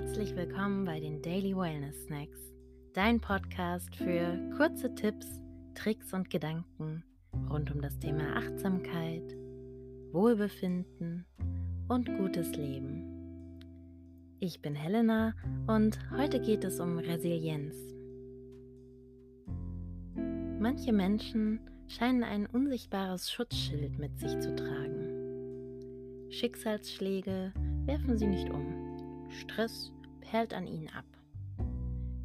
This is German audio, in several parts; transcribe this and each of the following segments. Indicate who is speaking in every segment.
Speaker 1: Herzlich willkommen bei den Daily Wellness Snacks, dein Podcast für kurze Tipps, Tricks und Gedanken rund um das Thema Achtsamkeit, Wohlbefinden und gutes Leben. Ich bin Helena und heute geht es um Resilienz. Manche Menschen scheinen ein unsichtbares Schutzschild mit sich zu tragen. Schicksalsschläge werfen sie nicht um. Stress perlt an ihnen ab.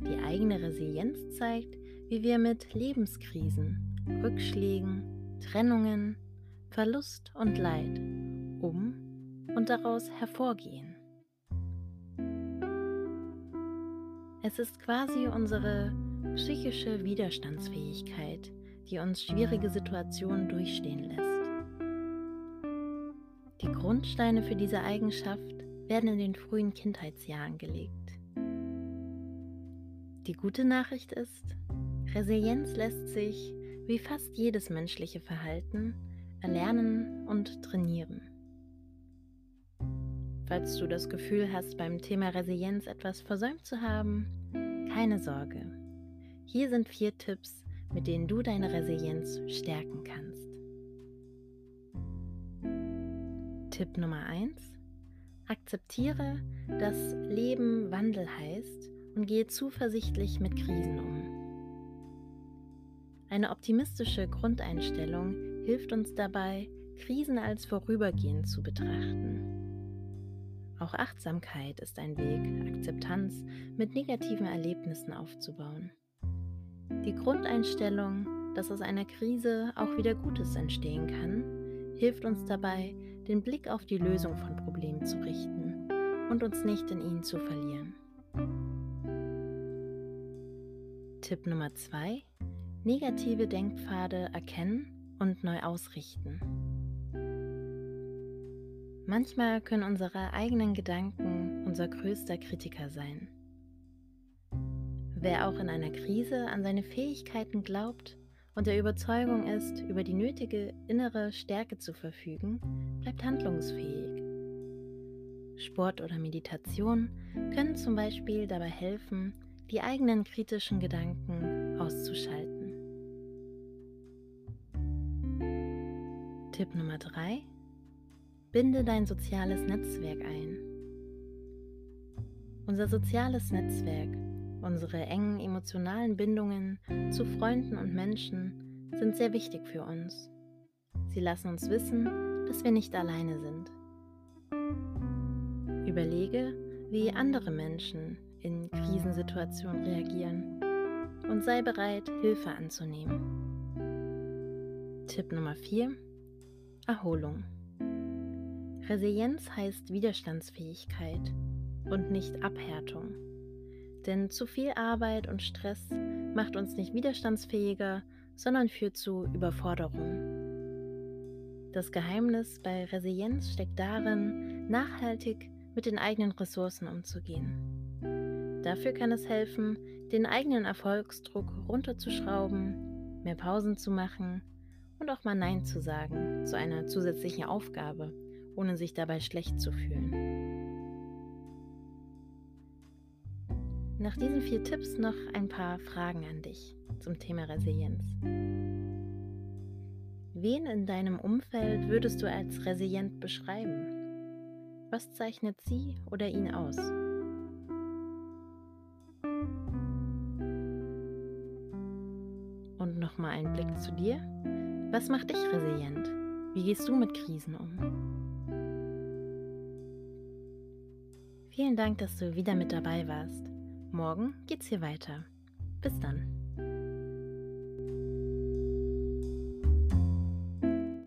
Speaker 1: Die eigene Resilienz zeigt, wie wir mit Lebenskrisen, Rückschlägen, Trennungen, Verlust und Leid um und daraus hervorgehen. Es ist quasi unsere psychische Widerstandsfähigkeit, die uns schwierige Situationen durchstehen lässt. Die Grundsteine für diese Eigenschaft werden in den frühen Kindheitsjahren gelegt. Die gute Nachricht ist, Resilienz lässt sich, wie fast jedes menschliche Verhalten, erlernen und trainieren. Falls du das Gefühl hast, beim Thema Resilienz etwas versäumt zu haben, keine Sorge. Hier sind vier Tipps, mit denen du deine Resilienz stärken kannst. Tipp Nummer 1. Akzeptiere, dass Leben Wandel heißt und gehe zuversichtlich mit Krisen um. Eine optimistische Grundeinstellung hilft uns dabei, Krisen als vorübergehend zu betrachten. Auch Achtsamkeit ist ein Weg, Akzeptanz mit negativen Erlebnissen aufzubauen. Die Grundeinstellung, dass aus einer Krise auch wieder Gutes entstehen kann, hilft uns dabei, den Blick auf die Lösung von Problemen zu richten und uns nicht in ihnen zu verlieren. Tipp Nummer 2. Negative Denkpfade erkennen und neu ausrichten. Manchmal können unsere eigenen Gedanken unser größter Kritiker sein. Wer auch in einer Krise an seine Fähigkeiten glaubt und der Überzeugung ist, über die nötige innere Stärke zu verfügen, bleibt handlungsfähig. Sport oder Meditation können zum Beispiel dabei helfen, die eigenen kritischen Gedanken auszuschalten. Tipp Nummer 3. Binde dein soziales Netzwerk ein. Unser soziales Netzwerk, unsere engen emotionalen Bindungen zu Freunden und Menschen sind sehr wichtig für uns. Sie lassen uns wissen, dass wir nicht alleine sind. Überlege, wie andere Menschen in Krisensituationen reagieren und sei bereit, Hilfe anzunehmen. Tipp Nummer 4. Erholung. Resilienz heißt Widerstandsfähigkeit und nicht Abhärtung. Denn zu viel Arbeit und Stress macht uns nicht widerstandsfähiger, sondern führt zu Überforderung. Das Geheimnis bei Resilienz steckt darin, nachhaltig mit den eigenen Ressourcen umzugehen. Dafür kann es helfen, den eigenen Erfolgsdruck runterzuschrauben, mehr Pausen zu machen und auch mal Nein zu sagen zu einer zusätzlichen Aufgabe, ohne sich dabei schlecht zu fühlen. Nach diesen vier Tipps noch ein paar Fragen an dich zum Thema Resilienz. Wen in deinem Umfeld würdest du als resilient beschreiben? Was zeichnet sie oder ihn aus? Und nochmal ein Blick zu dir. Was macht dich resilient? Wie gehst du mit Krisen um? Vielen Dank, dass du wieder mit dabei warst. Morgen geht's hier weiter. Bis dann.